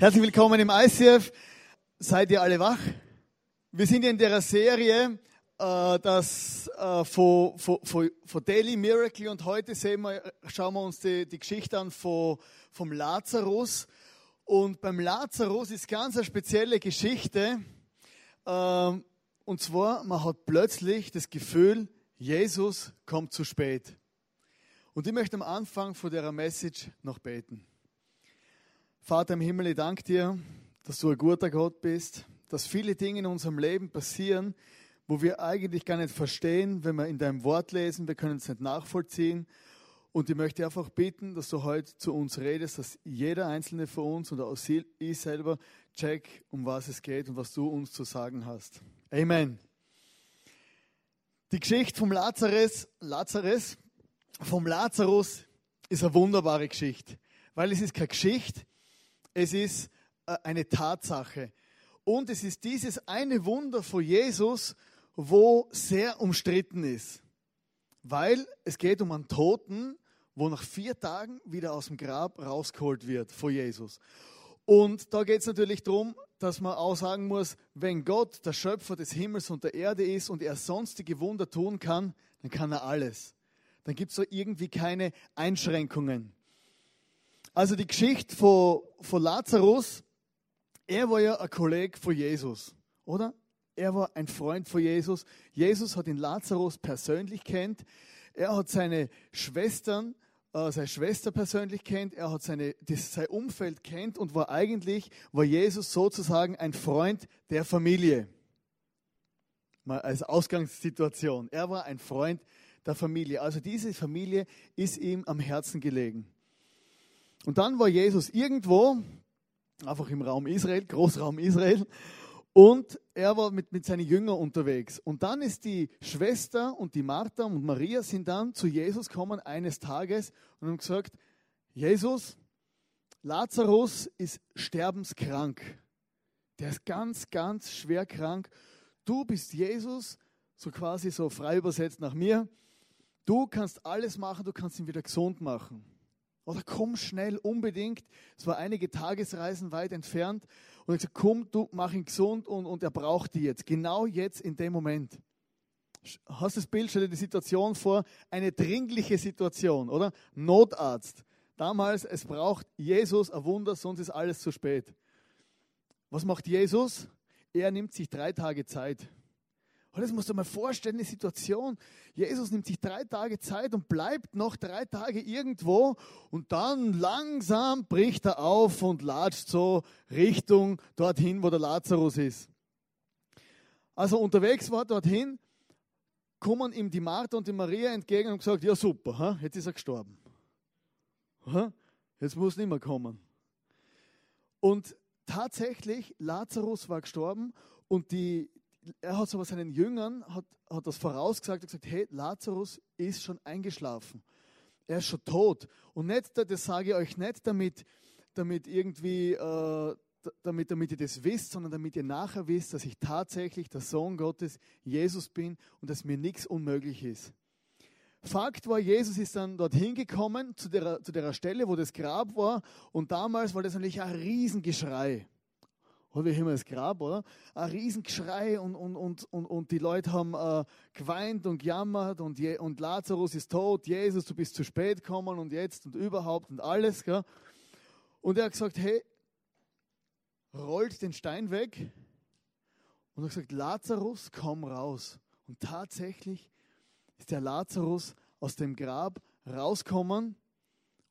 Herzlich willkommen im ICF. Seid ihr alle wach? Wir sind in der Serie äh, das, äh, von, von, von, von Daily Miracle und heute sehen wir, schauen wir uns die, die Geschichte an von, vom Lazarus. Und beim Lazarus ist ganz eine spezielle Geschichte. Äh, und zwar, man hat plötzlich das Gefühl, Jesus kommt zu spät. Und ich möchte am Anfang von der Message noch beten. Vater im Himmel, ich danke dir, dass du ein guter Gott bist, dass viele Dinge in unserem Leben passieren, wo wir eigentlich gar nicht verstehen, wenn wir in deinem Wort lesen, wir können es nicht nachvollziehen. Und ich möchte einfach bitten, dass du heute zu uns redest, dass jeder einzelne von uns und auch ich selber check, um was es geht und was du uns zu sagen hast. Amen. Die Geschichte vom Lazarus, Lazarus, vom Lazarus ist eine wunderbare Geschichte, weil es ist keine Geschichte, es ist äh, eine Tatsache. Und es ist dieses eine Wunder von Jesus, wo sehr umstritten ist. Weil es geht um einen Toten, wo nach vier Tagen wieder aus dem Grab rausgeholt wird vor Jesus. Und da geht es natürlich darum, dass man auch sagen muss, wenn Gott der Schöpfer des Himmels und der Erde ist und er sonstige Wunder tun kann, dann kann er alles. Dann gibt es irgendwie keine Einschränkungen. Also die Geschichte von, von Lazarus, er war ja ein Kollege von Jesus, oder? Er war ein Freund von Jesus. Jesus hat ihn Lazarus persönlich kennt. Er hat seine Schwestern, äh, seine Schwester persönlich kennt. Er hat seine, das, sein Umfeld kennt und war eigentlich, war Jesus sozusagen ein Freund der Familie. Mal als Ausgangssituation. Er war ein Freund der Familie. Also diese Familie ist ihm am Herzen gelegen. Und dann war Jesus irgendwo, einfach im Raum Israel, Großraum Israel, und er war mit, mit seinen Jüngern unterwegs. Und dann ist die Schwester und die Martha und Maria sind dann zu Jesus gekommen eines Tages und haben gesagt, Jesus, Lazarus ist sterbenskrank. Der ist ganz, ganz schwer krank. Du bist Jesus, so quasi so frei übersetzt nach mir. Du kannst alles machen, du kannst ihn wieder gesund machen. Oder komm schnell, unbedingt. Es war einige Tagesreisen weit entfernt. Und ich gesagt, komm, du mach ihn gesund und, und er braucht die jetzt. Genau jetzt in dem Moment. Hast du das Bild, stell dir die Situation vor, eine dringliche Situation, oder? Notarzt. Damals, es braucht Jesus ein Wunder, sonst ist alles zu spät. Was macht Jesus? Er nimmt sich drei Tage Zeit. Und das musst du mal vorstellen, eine Situation. Jesus nimmt sich drei Tage Zeit und bleibt noch drei Tage irgendwo und dann langsam bricht er auf und latscht so Richtung dorthin, wo der Lazarus ist. Also unterwegs war dorthin, kommen ihm die Martha und die Maria entgegen und gesagt, ja super, jetzt ist er gestorben. Jetzt muss nicht mehr kommen. Und tatsächlich, Lazarus war gestorben und die, er hat so seinen Jüngern, hat, hat das vorausgesagt und gesagt, hey, Lazarus ist schon eingeschlafen. Er ist schon tot. Und nicht, das sage ich euch nicht, damit, damit irgendwie, äh, damit, damit ihr das wisst, sondern damit ihr nachher wisst, dass ich tatsächlich der Sohn Gottes, Jesus bin und dass mir nichts unmöglich ist. Fakt war, Jesus ist dann dorthin gekommen, zu der, zu der Stelle, wo das Grab war. Und damals war das natürlich ein Riesengeschrei oder wie immer das Grab, oder? Ein Riesengeschrei und, und, und, und, und die Leute haben äh, geweint und gejammert und, Je und Lazarus ist tot, Jesus, du bist zu spät gekommen und jetzt und überhaupt und alles. Gell? Und er hat gesagt, hey, rollt den Stein weg und hat gesagt, Lazarus, komm raus. Und tatsächlich ist der Lazarus aus dem Grab rausgekommen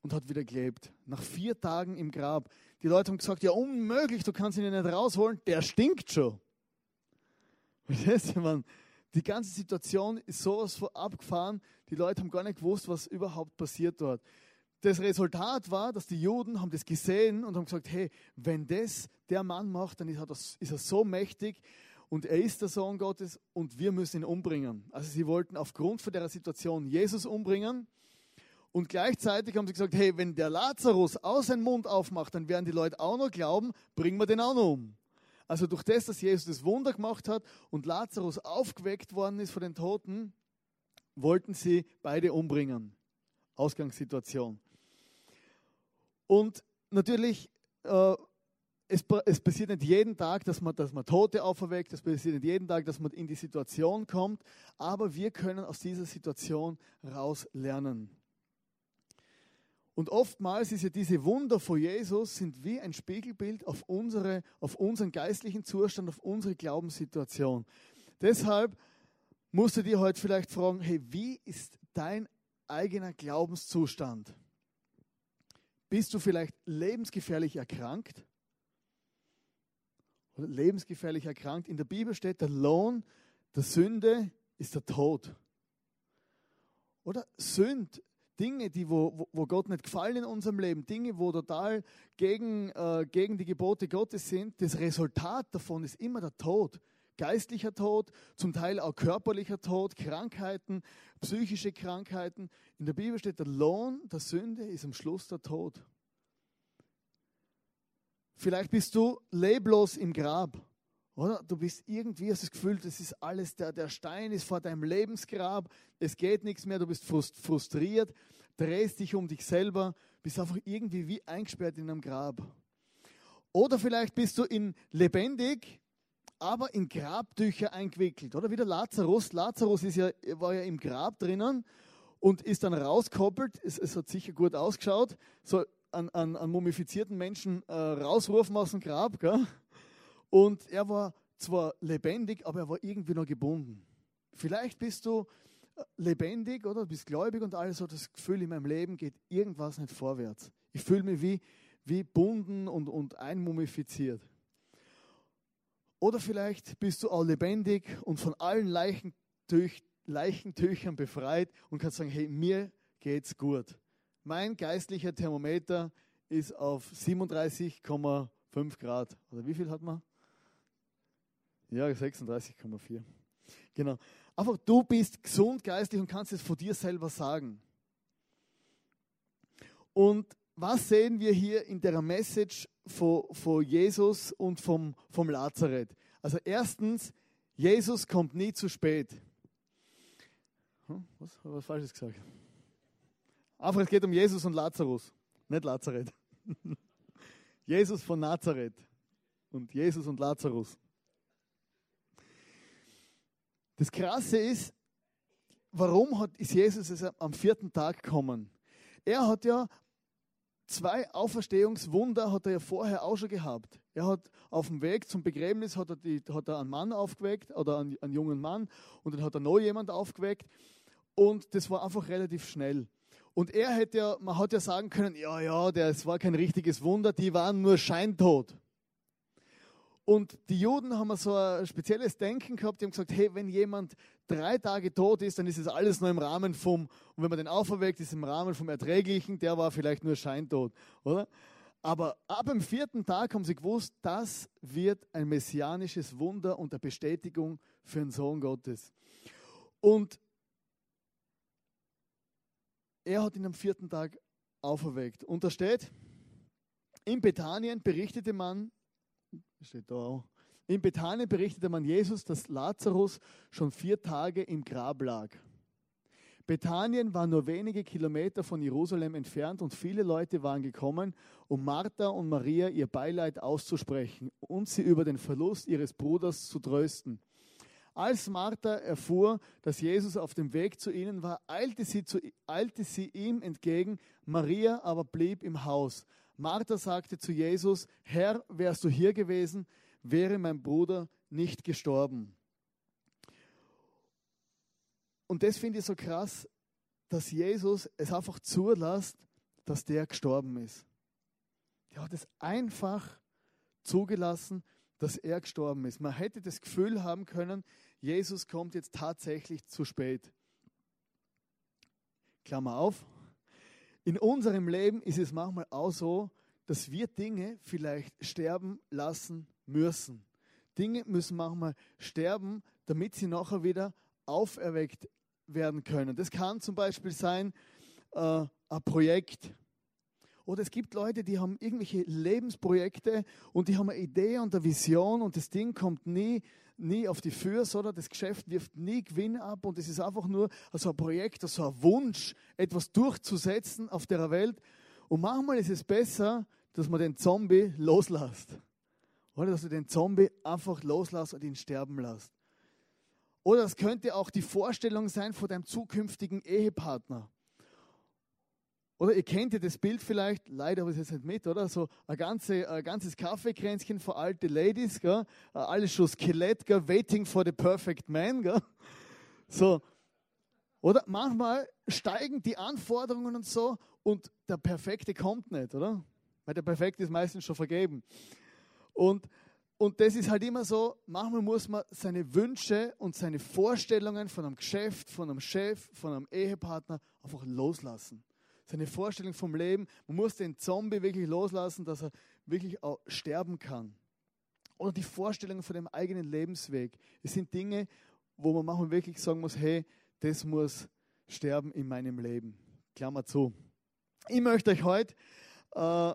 und hat wieder gelebt. Nach vier Tagen im Grab. Die Leute haben gesagt, ja unmöglich, du kannst ihn nicht rausholen, der stinkt schon. Die ganze Situation ist sowas von abgefahren, die Leute haben gar nicht gewusst, was überhaupt passiert dort. Das Resultat war, dass die Juden haben das gesehen und haben gesagt, hey, wenn das der Mann macht, dann ist er so mächtig und er ist der Sohn Gottes und wir müssen ihn umbringen. Also sie wollten aufgrund von der Situation Jesus umbringen und gleichzeitig haben sie gesagt, hey, wenn der Lazarus aus seinen Mund aufmacht, dann werden die Leute auch noch glauben, bringen wir den auch noch um. Also durch das, dass Jesus das Wunder gemacht hat und Lazarus aufgeweckt worden ist von den Toten, wollten sie beide umbringen. Ausgangssituation. Und natürlich, äh, es, es, passiert nicht jeden Tag, dass man, dass man Tote auferweckt, es passiert nicht jeden Tag, dass man in die Situation kommt, aber wir können aus dieser Situation raus lernen. Und oftmals ist ja diese Wunder vor Jesus sind wie ein Spiegelbild auf, unsere, auf unseren geistlichen Zustand, auf unsere Glaubenssituation. Deshalb musst du dir heute vielleicht fragen, hey, wie ist dein eigener Glaubenszustand? Bist du vielleicht lebensgefährlich erkrankt? Oder lebensgefährlich erkrankt? In der Bibel steht, der Lohn der Sünde ist der Tod. Oder Sünd, Dinge, die wo, wo Gott nicht gefallen in unserem Leben, Dinge, wo total gegen, äh, gegen die Gebote Gottes sind, das Resultat davon ist immer der Tod. Geistlicher Tod, zum Teil auch körperlicher Tod, Krankheiten, psychische Krankheiten. In der Bibel steht, der Lohn der Sünde ist am Schluss der Tod. Vielleicht bist du leblos im Grab. Oder? Du bist irgendwie, hast das Gefühl, das ist alles, der, der Stein ist vor deinem Lebensgrab, es geht nichts mehr, du bist frustriert, drehst dich um dich selber, bist einfach irgendwie wie eingesperrt in einem Grab. Oder vielleicht bist du in lebendig, aber in Grabtücher eingewickelt. Oder wie der Lazarus. Lazarus ist ja, war ja im Grab drinnen und ist dann rauskoppelt. Es, es hat sicher gut ausgeschaut. So an, an, an mumifizierten Menschen äh, rausrufen aus dem Grab. Gell? Und er war zwar lebendig, aber er war irgendwie noch gebunden. Vielleicht bist du äh, lebendig oder bist gläubig und alles so das Gefühl, in meinem Leben geht irgendwas nicht vorwärts. Ich fühle mich wie, wie bunden und, und einmumifiziert. Oder vielleicht bist du auch lebendig und von allen Leichentüch, Leichentüchern befreit und kannst sagen, hey, mir geht's gut. Mein geistlicher Thermometer ist auf 37,5 Grad. Oder wie viel hat man? Ja, 36,4. Genau. Einfach, du bist gesund geistlich und kannst es von dir selber sagen. Und was sehen wir hier in der Message von, von Jesus und vom, vom Lazareth? Also erstens, Jesus kommt nie zu spät. Hm, was habe ich was Falsches gesagt? Einfach, es geht um Jesus und Lazarus, nicht Lazareth. Jesus von Nazareth und Jesus und Lazarus. Das Krasse ist, warum hat, ist Jesus am vierten Tag gekommen? Er hat ja zwei Auferstehungswunder hat er ja vorher auch schon gehabt. Er hat auf dem Weg zum Begräbnis hat er, die, hat er einen Mann aufgeweckt oder einen, einen jungen Mann und dann hat er noch jemand aufgeweckt und das war einfach relativ schnell. Und er hätte ja, man hat ja sagen können, ja, ja, das war kein richtiges Wunder, die waren nur scheintot. Und die Juden haben so ein spezielles Denken gehabt, die haben gesagt, hey, wenn jemand drei Tage tot ist, dann ist es alles nur im Rahmen vom, und wenn man den auferweckt, ist es im Rahmen vom Erträglichen, der war vielleicht nur scheintot, oder? Aber ab dem vierten Tag haben sie gewusst, das wird ein messianisches Wunder und eine Bestätigung für den Sohn Gottes. Und er hat ihn am vierten Tag auferweckt. Und da steht, in Bethanien berichtete man, Steht da auch. In Bethanien berichtete man Jesus, dass Lazarus schon vier Tage im Grab lag. Bethanien war nur wenige Kilometer von Jerusalem entfernt und viele Leute waren gekommen, um Martha und Maria ihr Beileid auszusprechen und sie über den Verlust ihres Bruders zu trösten. Als Martha erfuhr, dass Jesus auf dem Weg zu ihnen war, eilte sie, zu, eilte sie ihm entgegen, Maria aber blieb im Haus. Martha sagte zu Jesus, Herr, wärst du hier gewesen, wäre mein Bruder nicht gestorben. Und das finde ich so krass, dass Jesus es einfach zulässt, dass der gestorben ist. Er hat es einfach zugelassen, dass er gestorben ist. Man hätte das Gefühl haben können, Jesus kommt jetzt tatsächlich zu spät. Klammer auf, in unserem Leben ist es manchmal auch so, dass wir Dinge vielleicht sterben lassen müssen. Dinge müssen manchmal sterben, damit sie nachher wieder auferweckt werden können. Das kann zum Beispiel sein äh, ein Projekt. Oder es gibt Leute, die haben irgendwelche Lebensprojekte und die haben eine Idee und eine Vision und das Ding kommt nie, nie auf die Füße, oder das Geschäft wirft nie Gewinn ab und es ist einfach nur so ein Projekt, so ein Wunsch, etwas durchzusetzen auf der Welt. Und manchmal ist es besser, dass man den Zombie loslässt. Oder dass du den Zombie einfach loslässt und ihn sterben lässt. Oder es könnte auch die Vorstellung sein von deinem zukünftigen Ehepartner. Oder ihr kennt ja das Bild vielleicht, leider habe ich es jetzt nicht mit, oder? So ein, ganze, ein ganzes Kaffeekränzchen für alte Ladies, gell? alles schon Skelett, gell? waiting for the perfect man. Gell? So. Oder manchmal steigen die Anforderungen und so und der Perfekte kommt nicht, oder? Weil der Perfekte ist meistens schon vergeben. Und, und das ist halt immer so, manchmal muss man seine Wünsche und seine Vorstellungen von einem Geschäft, von einem Chef, von einem Ehepartner einfach loslassen seine Vorstellung vom Leben. Man muss den Zombie wirklich loslassen, dass er wirklich auch sterben kann. Oder die Vorstellung von dem eigenen Lebensweg. Es sind Dinge, wo man manchmal wirklich sagen muss, hey, das muss sterben in meinem Leben. Klammer zu. Ich möchte euch heute äh,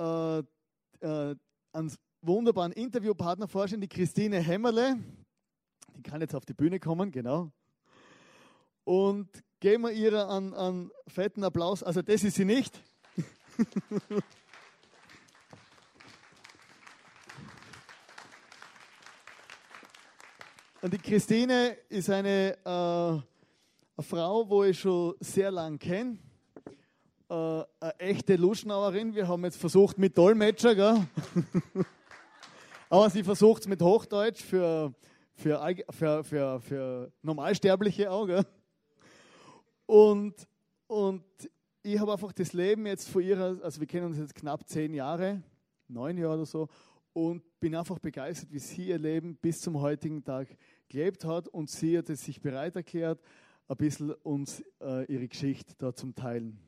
äh, äh, einen wunderbaren Interviewpartner vorstellen, die Christine Hämmerle. Die kann jetzt auf die Bühne kommen, genau. Und Geben wir ihr einen, einen fetten Applaus. Also das ist sie nicht. Und die Christine ist eine, äh, eine Frau, wo ich schon sehr lange kenne. Äh, eine echte Luschnauerin. Wir haben jetzt versucht mit Dolmetscher, gell? aber sie versucht es mit Hochdeutsch für, für, für, für, für Normalsterbliche auch. Gell? Und, und ich habe einfach das Leben jetzt von ihr, also wir kennen uns jetzt knapp zehn Jahre, neun Jahre oder so, und bin einfach begeistert, wie sie ihr Leben bis zum heutigen Tag gelebt hat und sie hat es sich bereit erklärt, ein bisschen uns äh, ihre Geschichte da zum Teilen.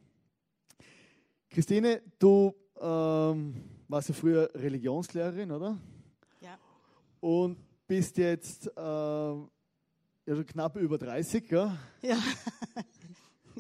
Christine, du ähm, warst ja früher Religionslehrerin, oder? Ja. Und bist jetzt äh, ja schon knapp über 30, gell? Ja.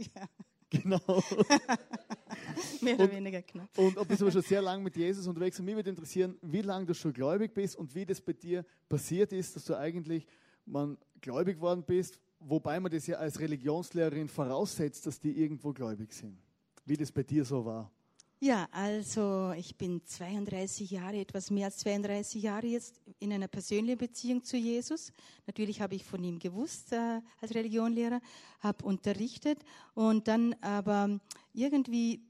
Ja. Genau. Mehr oder und, weniger knapp. Und du bist aber schon sehr lange mit Jesus unterwegs. Und mich würde interessieren, wie lange du schon gläubig bist und wie das bei dir passiert ist, dass du eigentlich man gläubig worden bist, wobei man das ja als Religionslehrerin voraussetzt, dass die irgendwo gläubig sind. Wie das bei dir so war. Ja, also ich bin 32 Jahre, etwas mehr als 32 Jahre jetzt in einer persönlichen Beziehung zu Jesus. Natürlich habe ich von ihm gewusst äh, als Religionlehrer, habe unterrichtet und dann aber irgendwie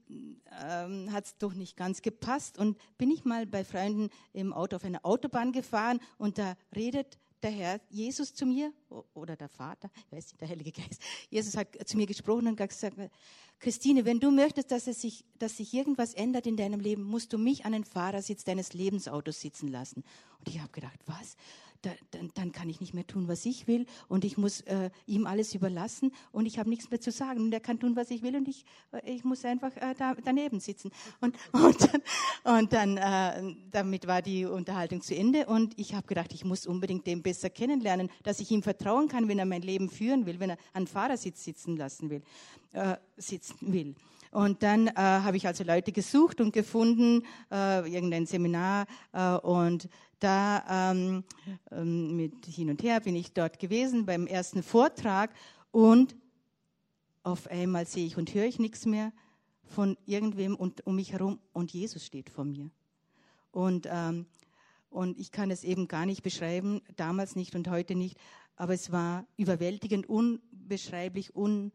ähm, hat es doch nicht ganz gepasst und bin ich mal bei Freunden im Auto auf einer Autobahn gefahren und da redet der Herr Jesus zu mir oder der Vater, ich weiß nicht, der Heilige Geist. Jesus hat zu mir gesprochen und gesagt, Christine, wenn du möchtest, dass, es sich, dass sich irgendwas ändert in deinem Leben, musst du mich an den Fahrersitz deines Lebensautos sitzen lassen. Und ich habe gedacht, was? Da, dann, dann, kann ich nicht mehr tun, was ich will. Und ich muss äh, ihm alles überlassen. Und ich habe nichts mehr zu sagen. Und er kann tun, was ich will. Und ich, äh, ich muss einfach äh, da, daneben sitzen. Und, und dann, und dann äh, damit war die Unterhaltung zu Ende. Und ich habe gedacht, ich muss unbedingt den besser kennenlernen, dass ich ihm vertrauen kann, wenn er mein Leben führen will, wenn er an Fahrersitz sitzen lassen will äh, sitzen will. Und dann äh, habe ich also Leute gesucht und gefunden, äh, irgendein Seminar. Äh, und da ähm, ähm, mit hin und her bin ich dort gewesen beim ersten Vortrag. Und auf einmal sehe ich und höre ich nichts mehr von irgendwem und, um mich herum. Und Jesus steht vor mir. Und, ähm, und ich kann es eben gar nicht beschreiben, damals nicht und heute nicht. Aber es war überwältigend, unbeschreiblich, un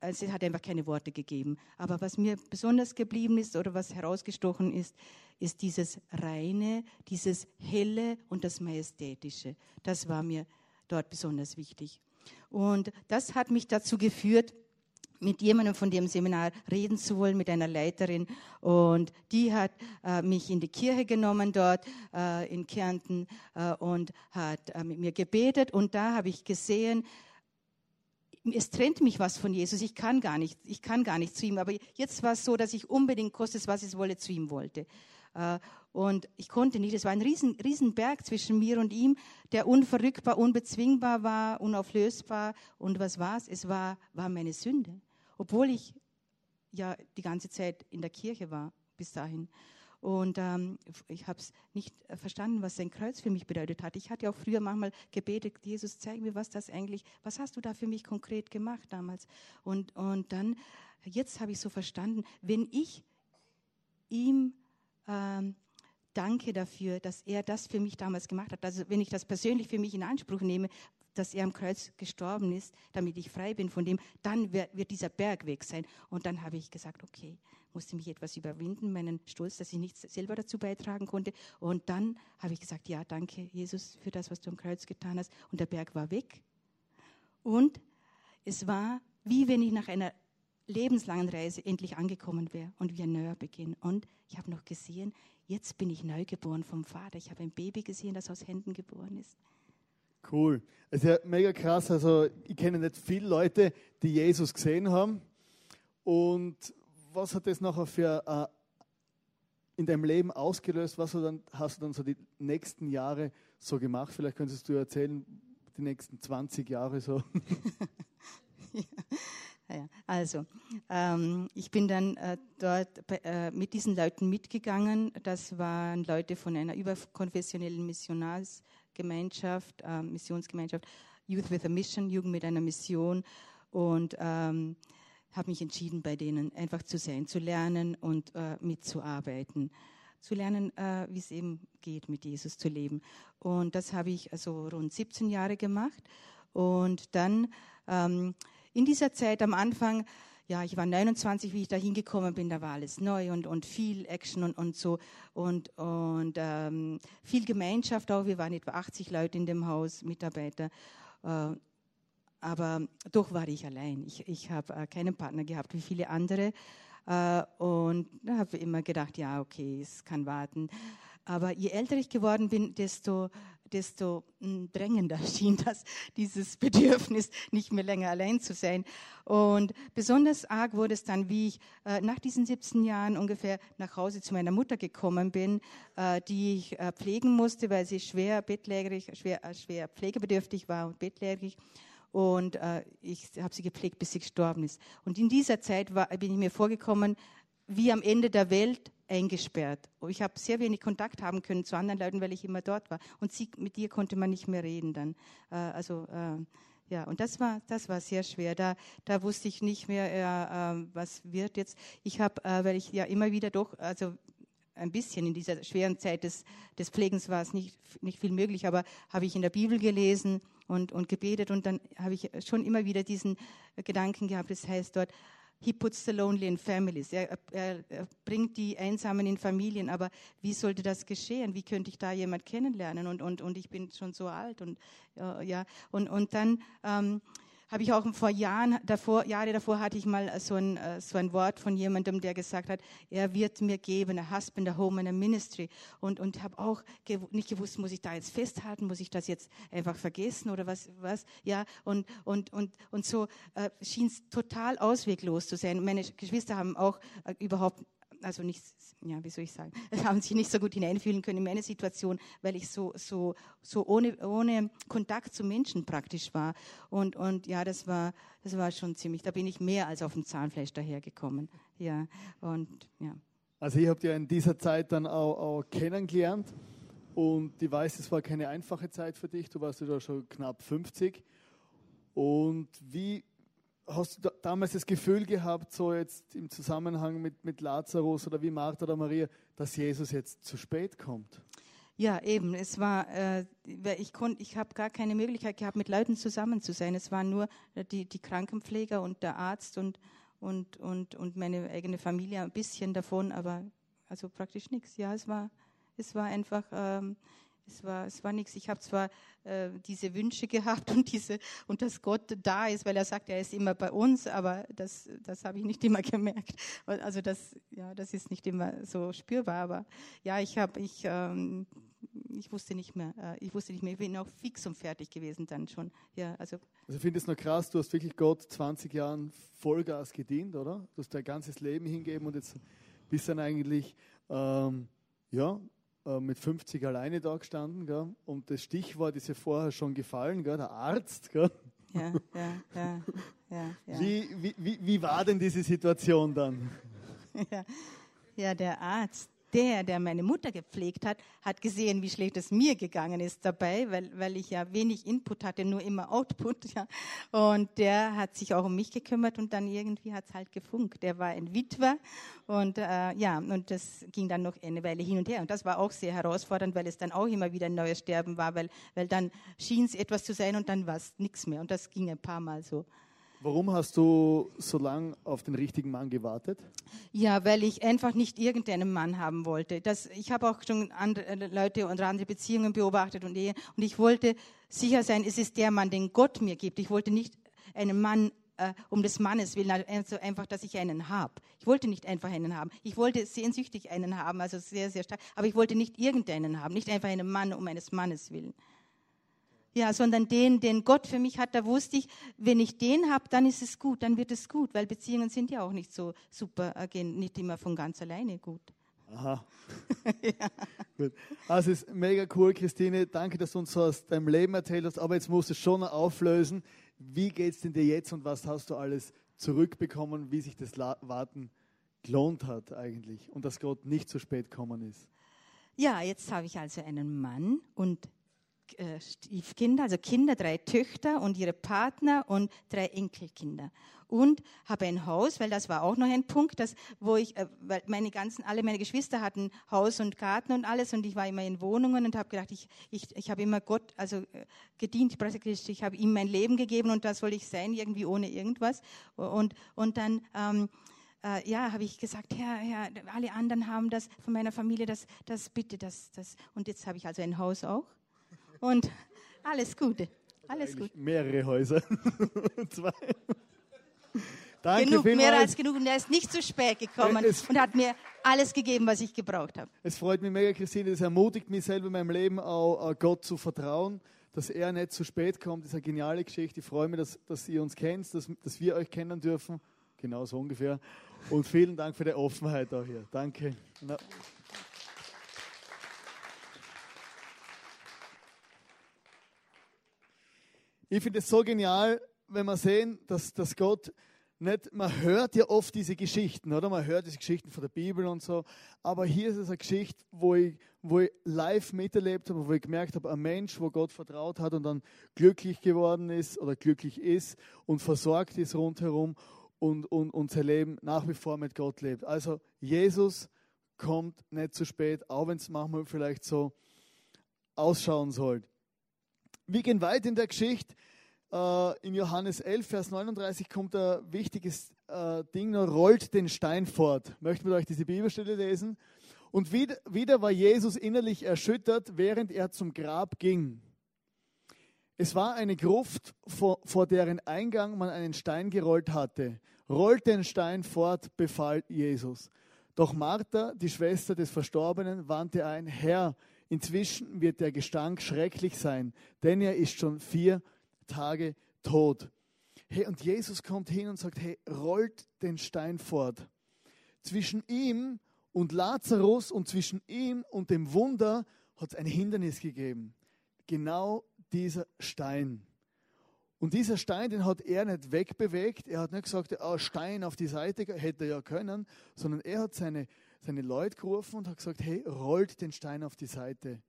also es hat einfach keine Worte gegeben. Aber was mir besonders geblieben ist oder was herausgestochen ist, ist dieses Reine, dieses Helle und das Majestätische. Das war mir dort besonders wichtig. Und das hat mich dazu geführt, mit jemandem von dem Seminar reden zu wollen, mit einer Leiterin. Und die hat äh, mich in die Kirche genommen dort äh, in Kärnten äh, und hat äh, mit mir gebetet. Und da habe ich gesehen, es trennt mich was von Jesus. Ich kann gar nicht, ich kann gar nicht zu ihm. Aber jetzt war es so, dass ich unbedingt kostet, was es wolle, zu ihm wollte. Äh, und ich konnte nicht. Es war ein riesen, riesen Berg zwischen mir und ihm, der unverrückbar, unbezwingbar war, unauflösbar. Und was war es? Es war, war meine Sünde. Obwohl ich ja die ganze Zeit in der Kirche war bis dahin. Und ähm, ich habe es nicht äh, verstanden, was sein Kreuz für mich bedeutet hat. Ich hatte auch früher manchmal gebetet, Jesus, zeig mir, was das eigentlich, was hast du da für mich konkret gemacht damals? Und, und dann, jetzt habe ich so verstanden, wenn ich ihm ähm, danke dafür, dass er das für mich damals gemacht hat. Also wenn ich das persönlich für mich in Anspruch nehme, dass er am Kreuz gestorben ist, damit ich frei bin von dem, dann wird dieser Berg weg sein. Und dann habe ich gesagt, okay, musste mich etwas überwinden, meinen Stolz, dass ich nichts selber dazu beitragen konnte. Und dann habe ich gesagt, ja, danke Jesus für das, was du am Kreuz getan hast. Und der Berg war weg. Und es war wie wenn ich nach einer lebenslangen Reise endlich angekommen wäre und wir neuer Beginn. Und ich habe noch gesehen, jetzt bin ich neu geboren vom Vater. Ich habe ein Baby gesehen, das aus Händen geboren ist. Cool. Es ist ja mega krass. Also, ich kenne nicht viele Leute, die Jesus gesehen haben. Und was hat das nachher für äh, in deinem Leben ausgelöst? Was hast du, dann, hast du dann so die nächsten Jahre so gemacht? Vielleicht könntest du erzählen, die nächsten 20 Jahre so. Ja, also, ähm, ich bin dann äh, dort äh, mit diesen Leuten mitgegangen. Das waren Leute von einer überkonfessionellen Missionarsgemeinschaft, äh, Missionsgemeinschaft, Youth with a Mission, Jugend mit einer Mission. Und ähm, habe mich entschieden, bei denen einfach zu sein, zu lernen und äh, mitzuarbeiten. Zu lernen, äh, wie es eben geht, mit Jesus zu leben. Und das habe ich also rund 17 Jahre gemacht. Und dann ähm, in dieser Zeit am Anfang, ja, ich war 29, wie ich da hingekommen bin, da war alles neu und, und viel Action und, und so und, und ähm, viel Gemeinschaft auch. Wir waren etwa 80 Leute in dem Haus, Mitarbeiter. Äh, aber doch war ich allein. Ich, ich habe äh, keinen Partner gehabt wie viele andere. Äh, und habe immer gedacht, ja, okay, es kann warten. Aber je älter ich geworden bin, desto desto hm, drängender schien das, dieses Bedürfnis, nicht mehr länger allein zu sein. Und besonders arg wurde es dann, wie ich äh, nach diesen 17 Jahren ungefähr nach Hause zu meiner Mutter gekommen bin, äh, die ich äh, pflegen musste, weil sie schwer bettlägerig, schwer, äh, schwer pflegebedürftig war und bettlägerig. Und äh, ich habe sie gepflegt, bis sie gestorben ist. Und in dieser Zeit war, bin ich mir vorgekommen, wie am Ende der Welt eingesperrt. Ich habe sehr wenig Kontakt haben können zu anderen Leuten, weil ich immer dort war. Und sie, mit ihr konnte man nicht mehr reden dann. Äh, also äh, ja, und das war, das war sehr schwer. Da, da wusste ich nicht mehr, äh, was wird jetzt. Ich habe, äh, weil ich ja immer wieder doch, also ein bisschen in dieser schweren Zeit des, des Pflegens war es nicht, nicht viel möglich, aber habe ich in der Bibel gelesen und, und gebetet und dann habe ich schon immer wieder diesen Gedanken gehabt, das heißt dort, He puts the lonely in families. Er, er, er, bringt die Einsamen in Familien. Aber wie sollte das geschehen? Wie könnte ich da jemand kennenlernen? Und, und, und ich bin schon so alt. Und, ja, und, und dann ähm, habe ich auch vor Jahren davor, Jahre davor hatte ich mal so ein, äh, so ein Wort von jemandem, der gesagt hat, er wird mir geben, a husband, a home and a ministry. Und, und habe auch gew nicht gewusst, muss ich da jetzt festhalten, muss ich das jetzt einfach vergessen oder was, was, ja. Und, und, und, und so äh, schien es total ausweglos zu sein. Meine Geschwister haben auch äh, überhaupt also nicht, ja, wie soll ich sagen, haben sich nicht so gut hineinfühlen können in meine Situation, weil ich so, so, so ohne, ohne Kontakt zu Menschen praktisch war. Und, und ja, das war, das war schon ziemlich, da bin ich mehr als auf dem Zahnfleisch dahergekommen. Ja, und ja. Also ich habe ja in dieser Zeit dann auch, auch kennengelernt und ich weiß, es war keine einfache Zeit für dich. Du warst ja da schon knapp 50. Und wie, hast du damals das Gefühl gehabt, so jetzt im Zusammenhang mit, mit Lazarus oder wie Martha oder Maria, dass Jesus jetzt zu spät kommt? Ja, eben. Es war, äh, ich konnte, ich habe gar keine Möglichkeit gehabt, mit Leuten zusammen zu sein. Es waren nur die, die Krankenpfleger und der Arzt und, und, und, und meine eigene Familie ein bisschen davon, aber also praktisch nichts. Ja, es war, es war einfach, ähm, es war, es war nichts. Ich habe zwar äh, diese Wünsche gehabt und diese und dass Gott da ist, weil er sagt, er ist immer bei uns, aber das, das habe ich nicht immer gemerkt. Also das, ja, das ist nicht immer so spürbar. Aber ja, ich habe, ich, ähm, ich wusste nicht mehr. Äh, ich wusste nicht mehr. Ich bin auch fix und fertig gewesen dann schon. Ja, also. Also ich finde es noch krass. Du hast wirklich Gott 20 Jahren Vollgas gedient, oder? Du hast dein ganzes Leben hingeben und jetzt bist dann eigentlich ähm, ja äh, mit 50 alleine da gestanden. Gell? Und das Stichwort ist ja vorher schon gefallen, gell? der Arzt. Gell? Ja, ja, ja, ja, ja. Wie, wie, wie, wie war denn diese Situation dann? Ja, ja der Arzt. Der, der meine Mutter gepflegt hat, hat gesehen, wie schlecht es mir gegangen ist dabei, weil, weil ich ja wenig Input hatte, nur immer Output. Ja. Und der hat sich auch um mich gekümmert und dann irgendwie hat es halt gefunkt. Der war ein Witwer und äh, ja, und das ging dann noch eine Weile hin und her. Und das war auch sehr herausfordernd, weil es dann auch immer wieder ein neues Sterben war, weil, weil dann schien es etwas zu sein und dann war es nichts mehr. Und das ging ein paar Mal so. Warum hast du so lange auf den richtigen Mann gewartet? Ja, weil ich einfach nicht irgendeinen Mann haben wollte. Das, ich habe auch schon andere äh, Leute und andere Beziehungen beobachtet und Ehe. Und ich wollte sicher sein, es ist der Mann, den Gott mir gibt. Ich wollte nicht einen Mann äh, um des Mannes willen, also einfach, dass ich einen habe. Ich wollte nicht einfach einen haben. Ich wollte sehnsüchtig einen haben, also sehr, sehr stark. Aber ich wollte nicht irgendeinen haben, nicht einfach einen Mann um eines Mannes willen ja, sondern den, den Gott für mich hat, da wusste ich, wenn ich den habe, dann ist es gut, dann wird es gut, weil Beziehungen sind ja auch nicht so super, äh, gehen nicht immer von ganz alleine gut. Aha. ja. Gut. Also es ist mega cool, Christine. Danke, dass du uns so aus deinem Leben erzählt hast. Aber jetzt musst du schon auflösen. Wie geht es denn dir jetzt und was hast du alles zurückbekommen, wie sich das Warten gelohnt hat eigentlich und dass Gott nicht zu spät gekommen ist? Ja, jetzt habe ich also einen Mann und äh, Stiefkinder, also Kinder, drei Töchter und ihre Partner und drei Enkelkinder. Und habe ein Haus, weil das war auch noch ein Punkt, dass, wo ich, äh, weil meine ganzen, alle meine Geschwister hatten Haus und Garten und alles und ich war immer in Wohnungen und habe gedacht, ich, ich, ich habe immer Gott, also äh, gedient, ich habe ihm mein Leben gegeben und das wollte ich sein, irgendwie ohne irgendwas. Und, und dann, ähm, äh, ja, habe ich gesagt, Herr, Herr, alle anderen haben das von meiner Familie, das, das bitte, das, das. Und jetzt habe ich also ein Haus auch und alles Gute. Alles gut. Mehrere Häuser. Zwei. Danke genug, vielmals. mehr als genug. Und er ist nicht zu spät gekommen es, und hat mir alles gegeben, was ich gebraucht habe. Es freut mich mega, Christine. Es ermutigt mich selber in meinem Leben auch, Gott zu vertrauen, dass er nicht zu spät kommt. Das ist eine geniale Geschichte. Ich freue mich, dass, dass ihr uns kennt, dass, dass wir euch kennen dürfen. Genau so ungefähr. Und vielen Dank für die Offenheit auch hier. Danke. Ich finde es so genial, wenn wir sehen, dass, dass Gott nicht, man hört ja oft diese Geschichten, oder? Man hört diese Geschichten von der Bibel und so. Aber hier ist es eine Geschichte, wo ich, wo ich live miterlebt habe, wo ich gemerkt habe, ein Mensch, wo Gott vertraut hat und dann glücklich geworden ist oder glücklich ist und versorgt ist rundherum und, und, und sein Leben nach wie vor mit Gott lebt. Also Jesus kommt nicht zu spät, auch wenn es manchmal vielleicht so ausschauen sollte. Wir gehen weit in der Geschichte. Äh, in Johannes 11, Vers 39 kommt ein wichtiges äh, Ding, rollt den Stein fort. Möchten wir euch diese Bibelstelle lesen? Und wieder, wieder war Jesus innerlich erschüttert, während er zum Grab ging. Es war eine Gruft, vor, vor, deren Eingang man einen Stein gerollt hatte. Rollt den Stein fort, befahl Jesus. Doch Martha, die Schwester des Verstorbenen, wandte ein, Herr, Inzwischen wird der Gestank schrecklich sein, denn er ist schon vier Tage tot. Hey, und Jesus kommt hin und sagt, hey, rollt den Stein fort. Zwischen ihm und Lazarus und zwischen ihm und dem Wunder hat es ein Hindernis gegeben. Genau dieser Stein. Und dieser Stein, den hat er nicht wegbewegt. Er hat nicht gesagt, oh, Stein auf die Seite, hätte er ja können, sondern er hat seine seine Leute gerufen und hat gesagt, hey, rollt den Stein auf die Seite.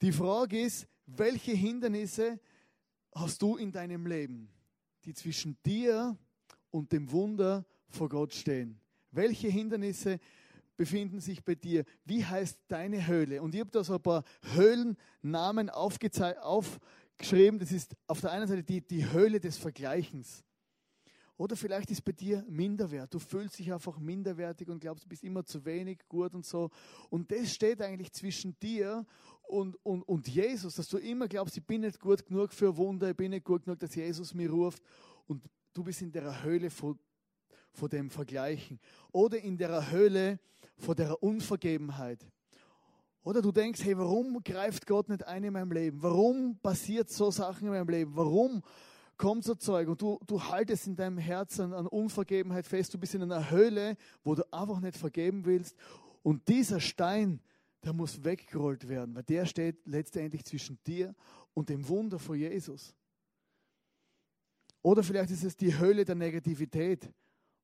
Die Frage ist, welche Hindernisse hast du in deinem Leben, die zwischen dir und dem Wunder vor Gott stehen? Welche Hindernisse befinden sich bei dir? Wie heißt deine Höhle? Und ich habe da so ein paar Höhlennamen aufgeschrieben. Das ist auf der einen Seite die, die Höhle des Vergleichens. Oder vielleicht ist bei dir Minderwert. Du fühlst dich einfach minderwertig und glaubst, du bist immer zu wenig gut und so. Und das steht eigentlich zwischen dir und, und, und Jesus, dass du immer glaubst, ich bin nicht gut genug für Wunder, ich bin nicht gut genug, dass Jesus mir ruft. Und du bist in der Höhle vor, vor dem Vergleichen. Oder in der Höhle vor der Unvergebenheit. Oder du denkst, hey, warum greift Gott nicht ein in meinem Leben? Warum passiert so Sachen in meinem Leben? Warum kommt so Zeug und du, du haltest in deinem Herzen an Unvergebenheit fest, du bist in einer Höhle, wo du einfach nicht vergeben willst und dieser Stein, der muss weggerollt werden, weil der steht letztendlich zwischen dir und dem Wunder von Jesus. Oder vielleicht ist es die Höhle der Negativität.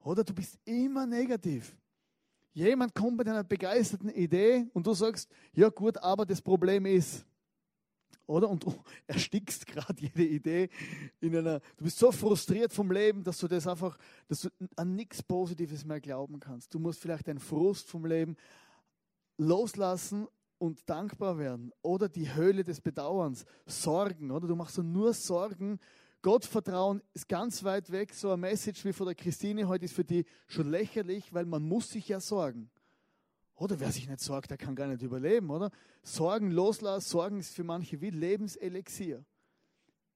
Oder du bist immer negativ. Jemand kommt mit einer begeisterten Idee und du sagst, ja gut, aber das Problem ist, oder? Und du erstickst gerade jede Idee in einer, du bist so frustriert vom Leben, dass du das einfach, dass du an nichts Positives mehr glauben kannst. Du musst vielleicht den Frust vom Leben loslassen und dankbar werden. Oder die Höhle des Bedauerns, Sorgen, oder? Du machst so nur Sorgen. Gottvertrauen ist ganz weit weg. So eine Message wie von der Christine heute ist für die schon lächerlich, weil man muss sich ja sorgen. Oder wer sich nicht sorgt, der kann gar nicht überleben, oder? Sorgen loslassen, Sorgen ist für manche wie Lebenselixier.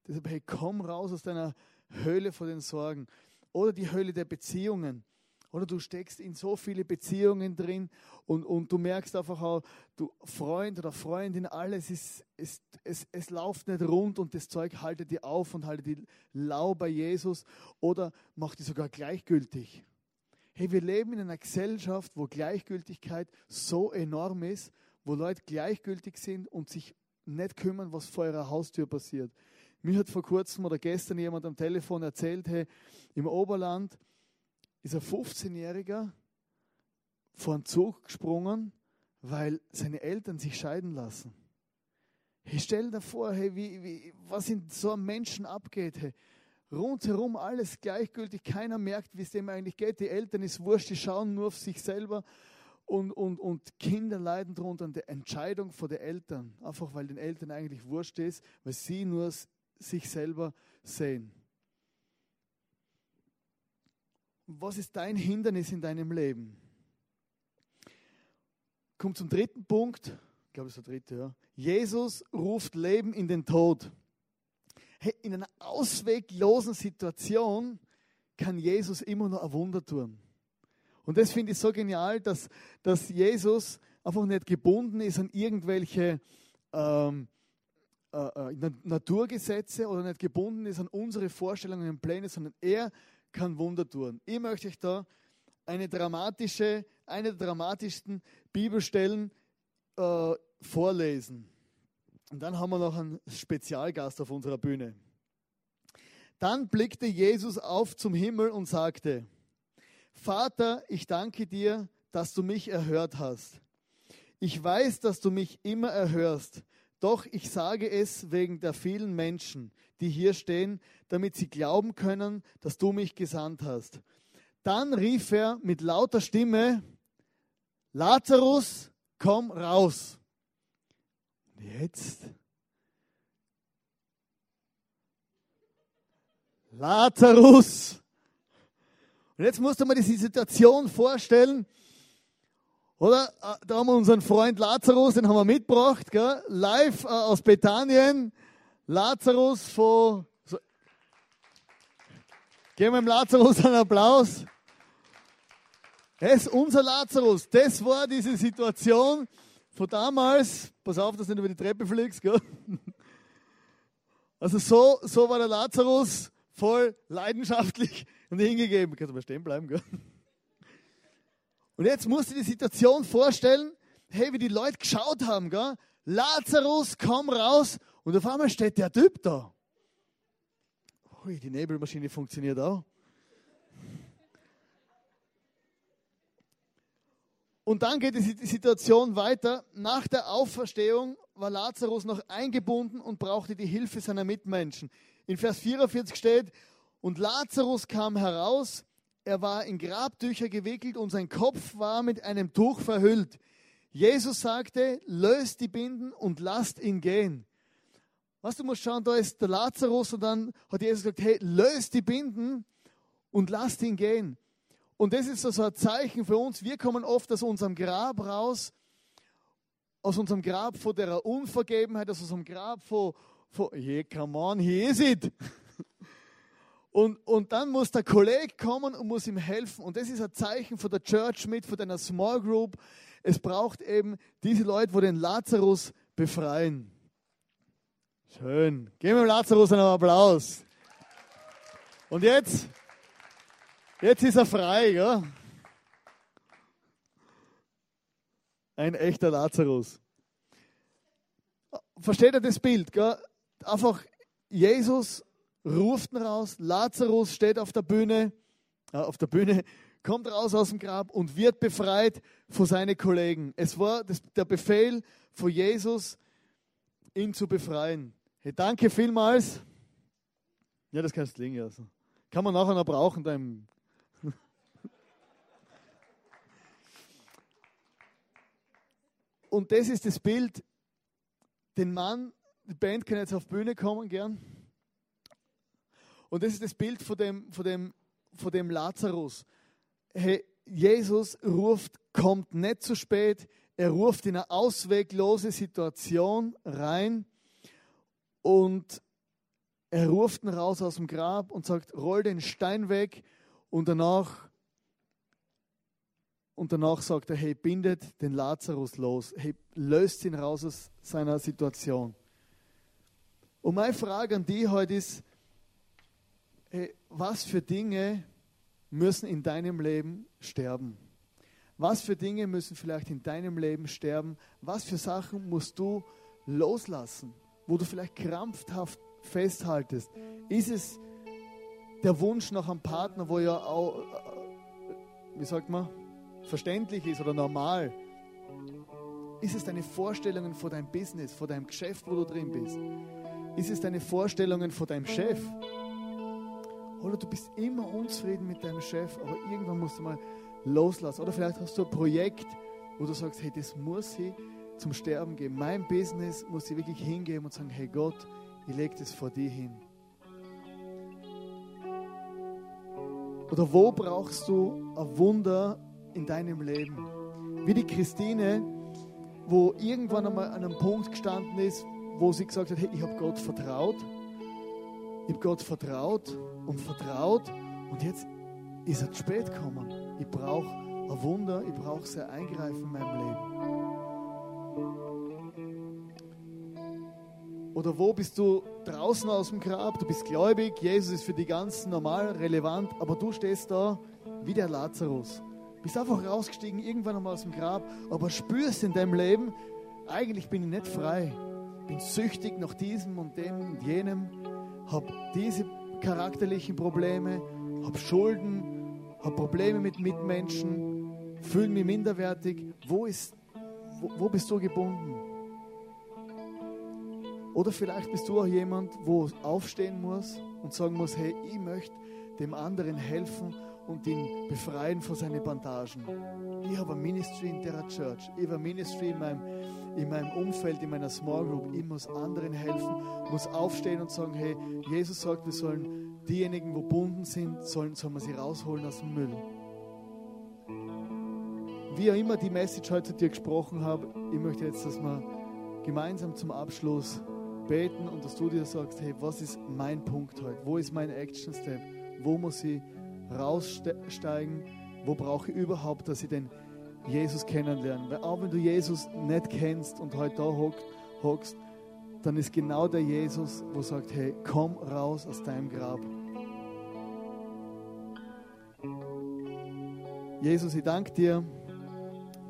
Deshalb, hey, komm raus aus deiner Höhle vor den Sorgen. Oder die Höhle der Beziehungen. Oder du steckst in so viele Beziehungen drin und, und du merkst einfach auch, du Freund oder Freundin, alles ist, ist es, es läuft nicht rund und das Zeug haltet dir auf und haltet die lau bei Jesus oder macht die sogar gleichgültig. Hey, wir leben in einer Gesellschaft, wo Gleichgültigkeit so enorm ist, wo Leute gleichgültig sind und sich nicht kümmern, was vor ihrer Haustür passiert. Mir hat vor kurzem oder gestern jemand am Telefon erzählt, hey, im Oberland, ist ein 15-Jähriger vor einen Zug gesprungen, weil seine Eltern sich scheiden lassen. Hey, stell dir vor, hey, wie, wie, was in so einem Menschen abgeht. Hey. Rundherum alles gleichgültig, keiner merkt, wie es dem eigentlich geht. Die Eltern ist wurscht, die schauen nur auf sich selber und, und, und Kinder leiden darunter an der Entscheidung vor den Eltern. Einfach weil den Eltern eigentlich wurscht ist, weil sie nur sich selber sehen. Was ist dein Hindernis in deinem Leben? Kommt zum dritten Punkt. Ich glaube, das ist der dritte, ja. Jesus ruft Leben in den Tod. Hey, in einer ausweglosen Situation kann Jesus immer noch ein Wunder tun. Und das finde ich so genial, dass, dass Jesus einfach nicht gebunden ist an irgendwelche ähm, äh, äh Naturgesetze oder nicht gebunden ist an unsere Vorstellungen und Pläne, sondern er kann Wunder tun. Ich möchte euch da eine dramatische, eine der dramatischsten Bibelstellen äh, vorlesen. Und dann haben wir noch einen Spezialgast auf unserer Bühne. Dann blickte Jesus auf zum Himmel und sagte, Vater, ich danke dir, dass du mich erhört hast. Ich weiß, dass du mich immer erhörst, doch ich sage es wegen der vielen Menschen, die hier stehen, damit sie glauben können, dass du mich gesandt hast. Dann rief er mit lauter Stimme, Lazarus, komm raus. Jetzt. Lazarus. Und jetzt musst du dir die Situation vorstellen, oder? Äh, da haben wir unseren Freund Lazarus, den haben wir mitgebracht, gell? live äh, aus Bethanien. Lazarus von. So. Geben wir dem Lazarus einen Applaus. Er ist unser Lazarus. Das war diese Situation von damals. Pass auf, dass du nicht über die Treppe fliegst. Gell? Also so, so war der Lazarus voll leidenschaftlich und hingegeben. Kannst du mal stehen bleiben? Gell? Und jetzt musst du dir die Situation vorstellen, hey, wie die Leute geschaut haben, gell? Lazarus, komm raus. Und auf einmal steht der Typ da. Ui, die Nebelmaschine funktioniert auch. Und dann geht die Situation weiter. Nach der Auferstehung war Lazarus noch eingebunden und brauchte die Hilfe seiner Mitmenschen. In Vers 44 steht, und Lazarus kam heraus, er war in Grabtücher gewickelt und sein Kopf war mit einem Tuch verhüllt. Jesus sagte, löst die Binden und lasst ihn gehen. Was du musst schauen, da ist der Lazarus und dann hat Jesus gesagt, hey, löst die Binden und lasst ihn gehen. Und das ist so ein Zeichen für uns. Wir kommen oft aus unserem Grab raus, aus unserem Grab vor der Unvergebenheit, aus unserem Grab vor, vor yeah, come on, here is it. Und, und dann muss der Kollege kommen und muss ihm helfen. Und das ist ein Zeichen von der Church mit, von deiner Small Group. Es braucht eben diese Leute, wo den Lazarus befreien. Schön. Geben wir dem Lazarus einen Applaus. Und jetzt, jetzt ist er frei, ja? Ein echter Lazarus. Versteht ihr das Bild? Gell? Einfach Jesus ruft ihn raus. Lazarus steht auf der Bühne, äh, auf der Bühne, kommt raus aus dem Grab und wird befreit von seinen Kollegen. Es war das, der Befehl von Jesus, ihn zu befreien. Hey, danke vielmals. Ja, das kannst du liegen also. Kann man nachher noch brauchen. Deinem Und das ist das Bild, den Mann, die Band kann jetzt auf die Bühne kommen, gern. Und das ist das Bild von dem, von dem, von dem Lazarus. Hey, Jesus ruft, kommt nicht zu spät, er ruft in eine ausweglose Situation rein und er ruft ihn raus aus dem Grab und sagt, roll den Stein weg und danach und danach sagt er, hey, bindet den Lazarus los, hey, löst ihn raus aus seiner Situation. Und meine Frage an dich heute ist, hey, was für Dinge müssen in deinem Leben sterben? Was für Dinge müssen vielleicht in deinem Leben sterben? Was für Sachen musst du loslassen, wo du vielleicht krampfhaft festhaltest? Ist es der Wunsch nach einem Partner, wo ja auch, äh, wie sagt man, verständlich ist oder normal? Ist es deine Vorstellungen von deinem Business, von deinem Geschäft, wo du drin bist? Ist es deine Vorstellungen von deinem Chef? Oder du bist immer unzufrieden mit deinem Chef, aber irgendwann musst du mal loslassen. Oder vielleicht hast du ein Projekt, wo du sagst, hey, das muss ich zum Sterben geben. Mein Business muss ich wirklich hingeben und sagen, hey Gott, ich lege das vor dir hin. Oder wo brauchst du ein Wunder in deinem Leben. Wie die Christine, wo irgendwann einmal an einem Punkt gestanden ist, wo sie gesagt hat, hey, ich habe Gott vertraut. Ich habe Gott vertraut und vertraut und jetzt ist er zu spät gekommen. Ich brauche ein Wunder, ich brauche sein Eingreifen in meinem Leben. Oder wo bist du draußen aus dem Grab? Du bist gläubig, Jesus ist für die ganzen normal relevant, aber du stehst da wie der Lazarus. Bist einfach rausgestiegen, irgendwann einmal aus dem Grab, aber spürst in deinem Leben, eigentlich bin ich nicht frei. Bin süchtig nach diesem und dem und jenem, habe diese charakterlichen Probleme, habe Schulden, habe Probleme mit Mitmenschen, fühle mich minderwertig. Wo, ist, wo, wo bist du gebunden? Oder vielleicht bist du auch jemand, wo aufstehen muss und sagen muss, hey, ich möchte dem anderen helfen und ihn befreien von seinen Bandagen. Ich habe ein Ministry in der Church. Ich habe ein Ministry in meinem, in meinem Umfeld, in meiner Small Group. Ich muss anderen helfen, muss aufstehen und sagen, hey, Jesus sagt, wir sollen diejenigen, wo bunden sind, sollen, sollen wir sie rausholen aus dem Müll. Wie auch immer die Message heute zu dir gesprochen habe, ich möchte jetzt, dass wir gemeinsam zum Abschluss beten und dass du dir sagst, hey, was ist mein Punkt heute? Wo ist mein Action Step? Wo muss ich raussteigen, wo brauche ich überhaupt, dass ich den Jesus kennenlerne. Weil auch wenn du Jesus nicht kennst und heute da hockst, dann ist genau der Jesus, wo sagt, hey, komm raus aus deinem Grab. Jesus, ich danke dir,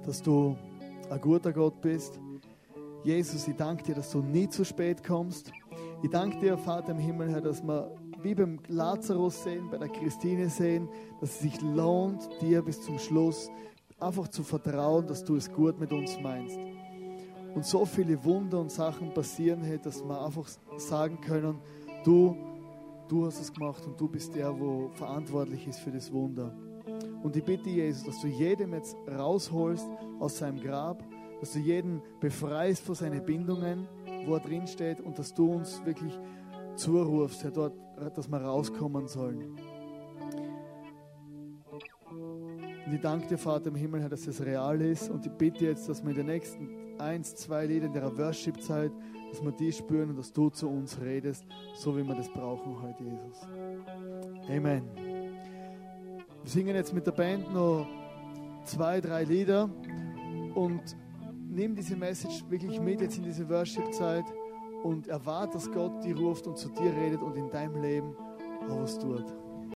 dass du ein guter Gott bist. Jesus, ich danke dir, dass du nie zu spät kommst. Ich danke dir, Vater im Himmel, Herr, dass wir wie beim Lazarus sehen, bei der Christine sehen, dass es sich lohnt, dir bis zum Schluss einfach zu vertrauen, dass du es gut mit uns meinst. Und so viele Wunder und Sachen passieren, hey, dass wir einfach sagen können, du, du hast es gemacht und du bist der, wo verantwortlich ist für das Wunder. Und ich bitte Jesus, dass du jedem jetzt rausholst aus seinem Grab, dass du jeden befreist von seinen Bindungen, wo er drin steht und dass du uns wirklich zurufst, Herr, dort, dass wir rauskommen sollen. Und ich danke dir, Vater im Himmel, Herr, dass es real ist. Und ich bitte jetzt, dass wir in den nächsten eins, zwei Liedern der Worship-Zeit, dass wir die spüren und dass du zu uns redest, so wie wir das brauchen heute, Jesus. Amen. Wir singen jetzt mit der Band noch zwei, drei Lieder und nimm diese Message wirklich mit jetzt in diese Worship-Zeit und erwarte, dass Gott dir ruft und zu dir redet und in deinem Leben was tut.